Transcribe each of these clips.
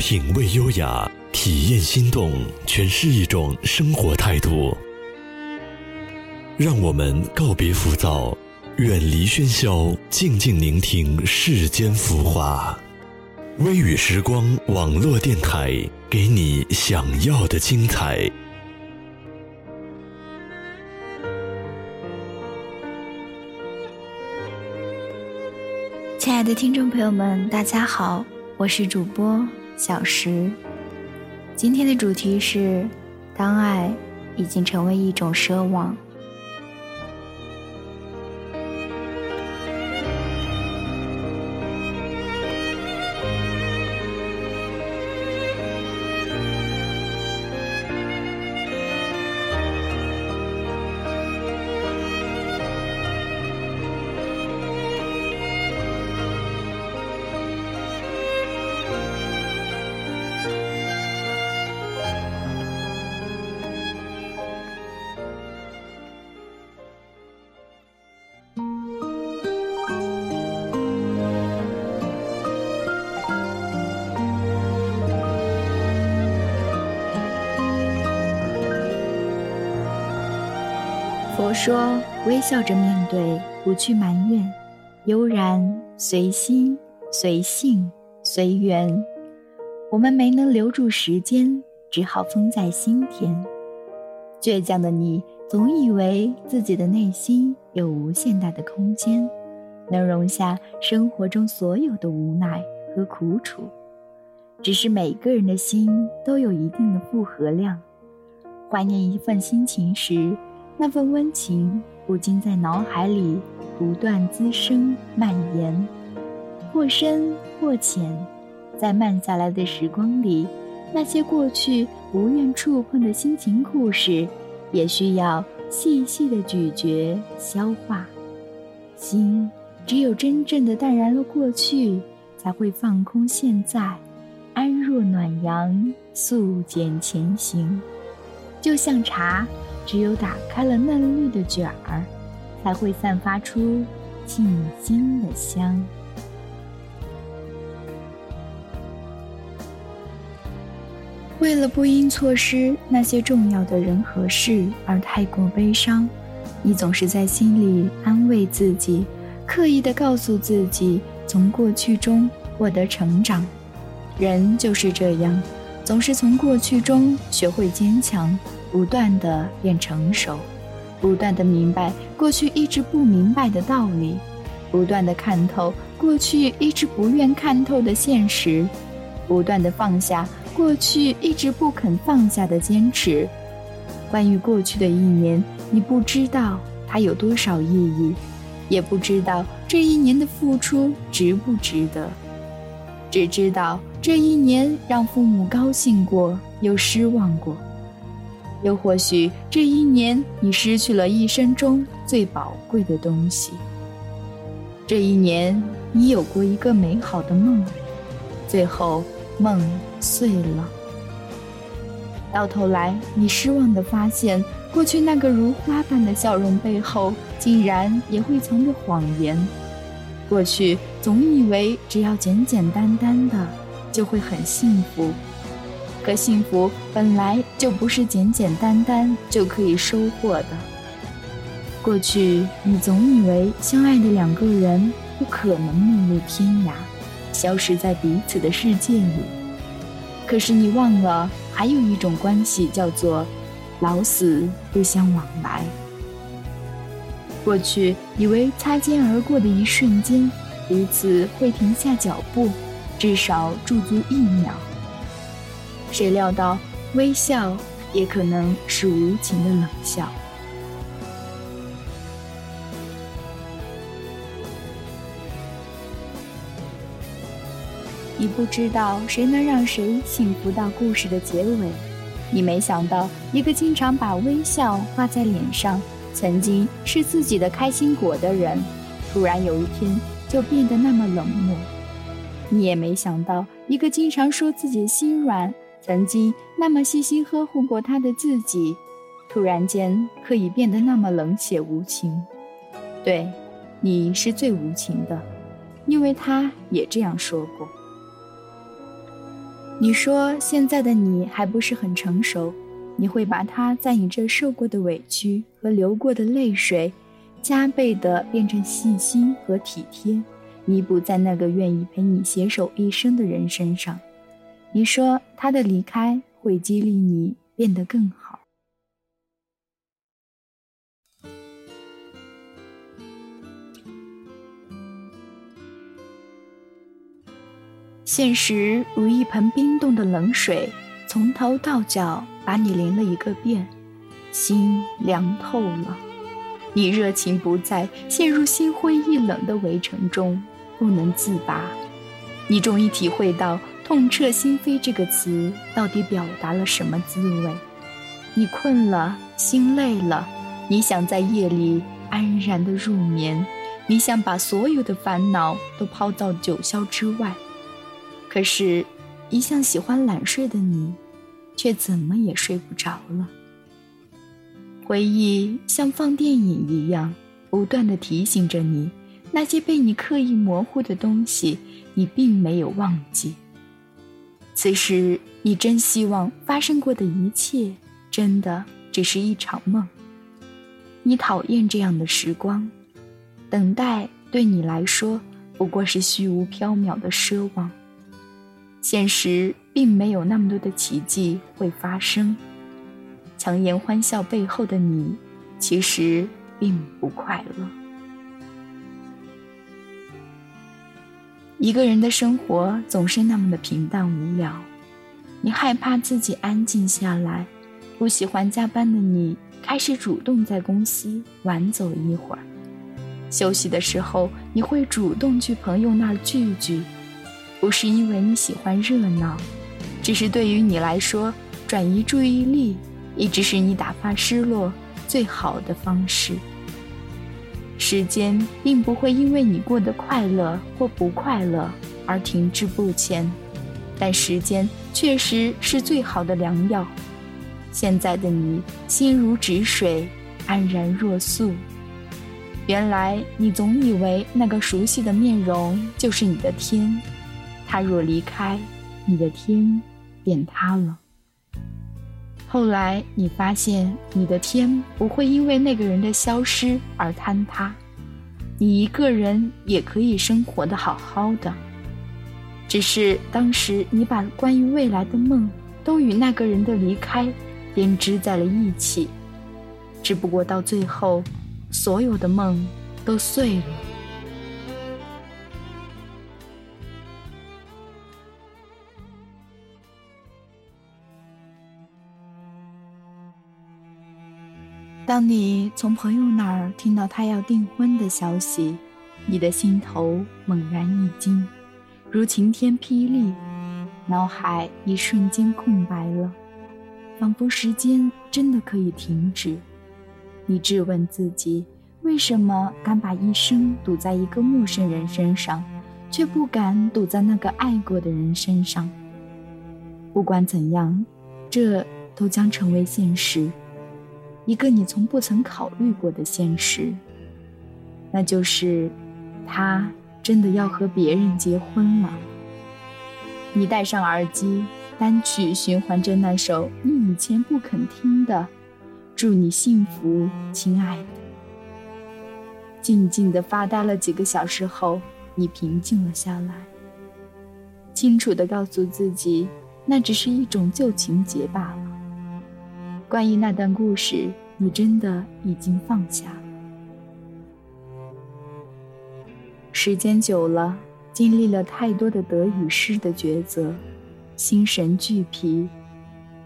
品味优雅，体验心动，诠释一种生活态度。让我们告别浮躁，远离喧嚣，静静聆听世间浮华。微雨时光网络电台，给你想要的精彩。亲爱的听众朋友们，大家好，我是主播小时。今天的主题是：当爱已经成为一种奢望。佛说：微笑着面对，不去埋怨，悠然随心随性随缘。我们没能留住时间，只好封在心田。倔强的你，总以为自己的内心有无限大的空间，能容下生活中所有的无奈和苦楚。只是每个人的心都有一定的负荷量，怀念一份心情时。那份温情不禁在脑海里不断滋生蔓延，或深或浅，在慢下来的时光里，那些过去不愿触碰的心情故事，也需要细细的咀嚼消化。心只有真正的淡然了过去，才会放空现在，安若暖阳，素简前行。就像茶。只有打开了嫩绿的卷儿，才会散发出沁心的香。为了不因错失那些重要的人和事而太过悲伤，你总是在心里安慰自己，刻意的告诉自己从过去中获得成长。人就是这样，总是从过去中学会坚强。不断的变成熟，不断的明白过去一直不明白的道理，不断的看透过去一直不愿看透的现实，不断的放下过去一直不肯放下的坚持。关于过去的一年，你不知道它有多少意义，也不知道这一年的付出值不值得，只知道这一年让父母高兴过，又失望过。又或许这一年你失去了一生中最宝贵的东西。这一年你有过一个美好的梦，最后梦碎了。到头来，你失望地发现，过去那个如花般的笑容背后，竟然也会藏着谎言。过去总以为只要简简单单的，就会很幸福。可幸福本来就不是简简单单就可以收获的。过去你总以为相爱的两个人不可能陌路天涯，消失在彼此的世界里。可是你忘了，还有一种关系叫做老死不相往来。过去以为擦肩而过的一瞬间，彼此会停下脚步，至少驻足一秒。谁料到，微笑也可能是无情的冷笑。你不知道谁能让谁幸福到故事的结尾，你没想到一个经常把微笑挂在脸上，曾经是自己的开心果的人，突然有一天就变得那么冷漠。你也没想到一个经常说自己心软。曾经那么细心呵护过他的自己，突然间可以变得那么冷血无情。对，你是最无情的，因为他也这样说过。你说现在的你还不是很成熟，你会把他在你这受过的委屈和流过的泪水，加倍的变成细心和体贴，弥补在那个愿意陪你携手一生的人身上。你说他的离开会激励你变得更好。现实如一盆冰冻的冷水，从头到脚把你淋了一个遍，心凉透了。你热情不在，陷入心灰意冷的围城中，不能自拔。你终于体会到“痛彻心扉”这个词到底表达了什么滋味。你困了，心累了，你想在夜里安然的入眠，你想把所有的烦恼都抛到九霄之外。可是，一向喜欢懒睡的你，却怎么也睡不着了。回忆像放电影一样，不断的提醒着你，那些被你刻意模糊的东西，你并没有忘记。此时，你真希望发生过的一切，真的只是一场梦。你讨厌这样的时光，等待对你来说，不过是虚无缥缈的奢望。现实并没有那么多的奇迹会发生。强颜欢笑背后的你，其实并不快乐。一个人的生活总是那么的平淡无聊，你害怕自己安静下来，不喜欢加班的你开始主动在公司晚走一会儿。休息的时候，你会主动去朋友那儿聚聚。不是因为你喜欢热闹，只是对于你来说，转移注意力一直是你打发失落最好的方式。时间并不会因为你过得快乐或不快乐而停滞不前，但时间确实是最好的良药。现在的你心如止水，安然若素。原来你总以为那个熟悉的面容就是你的天。他若离开，你的天便塌了。后来你发现，你的天不会因为那个人的消失而坍塌，你一个人也可以生活的好好的。只是当时你把关于未来的梦都与那个人的离开编织在了一起，只不过到最后，所有的梦都碎了。当你从朋友那儿听到他要订婚的消息，你的心头猛然一惊，如晴天霹雳，脑海一瞬间空白了，仿佛时间真的可以停止。你质问自己，为什么敢把一生赌在一个陌生人身上，却不敢赌在那个爱过的人身上？不管怎样，这都将成为现实。一个你从不曾考虑过的现实，那就是，他真的要和别人结婚了。你戴上耳机，单曲循环着那首你以前不肯听的《祝你幸福，亲爱的》。静静的发呆了几个小时后，你平静了下来，清楚的告诉自己，那只是一种旧情节罢了。关于那段故事，你真的已经放下。时间久了，经历了太多的得与失的抉择，心神俱疲，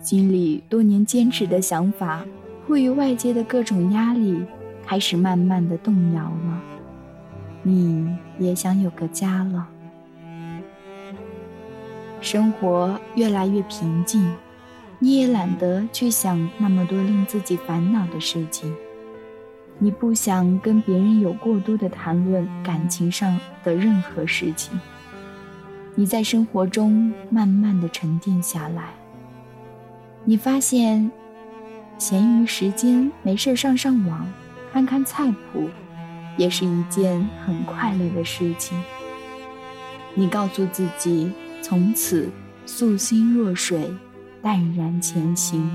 心里多年坚持的想法，迫于外界的各种压力，开始慢慢的动摇了。你也想有个家了，生活越来越平静。你也懒得去想那么多令自己烦恼的事情，你不想跟别人有过多的谈论感情上的任何事情。你在生活中慢慢的沉淀下来，你发现，闲余时间没事上上网，看看菜谱，也是一件很快乐的事情。你告诉自己，从此。素心若水，淡然前行。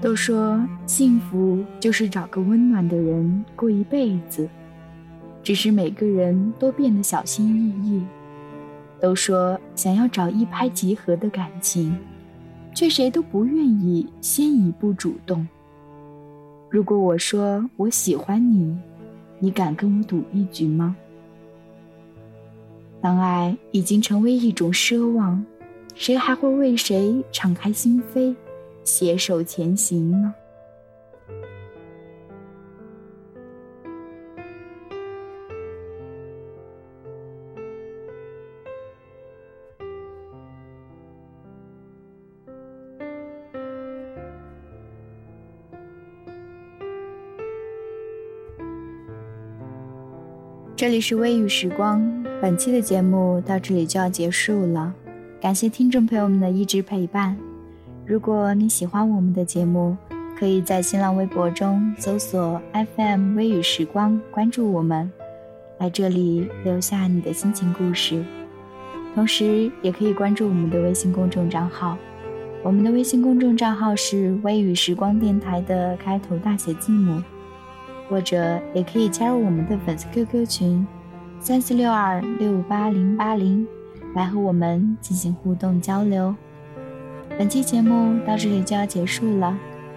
都说幸福就是找个温暖的人过一辈子，只是每个人都变得小心翼翼。都说想要找一拍即合的感情，却谁都不愿意先一步主动。如果我说我喜欢你，你敢跟我赌一局吗？当爱已经成为一种奢望，谁还会为谁敞开心扉？携手前行呢。这里是微雨时光，本期的节目到这里就要结束了，感谢听众朋友们的一直陪伴。如果你喜欢我们的节目，可以在新浪微博中搜索 FM 微雨时光，关注我们，来这里留下你的心情故事。同时，也可以关注我们的微信公众账号，我们的微信公众账号是微雨时光电台的开头大写字母，或者也可以加入我们的粉丝 QQ 群三四六二六八零八零，来和我们进行互动交流。本期节目到这里就要结束了，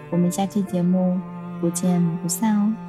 我们下期节目不见不散哦。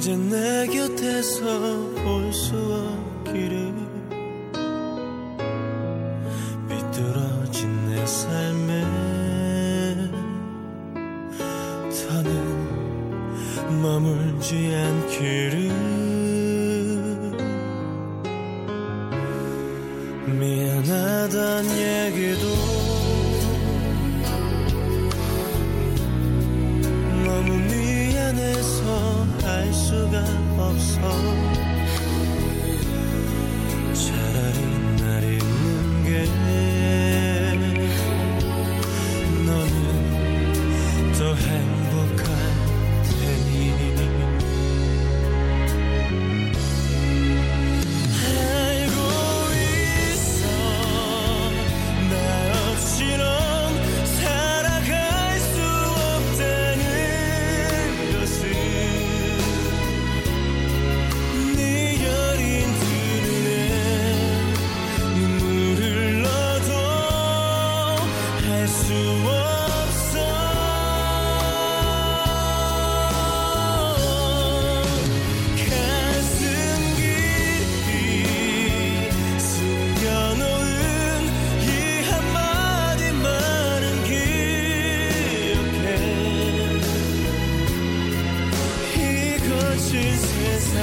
이제 내 곁에서 볼 수 없기를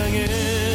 hanging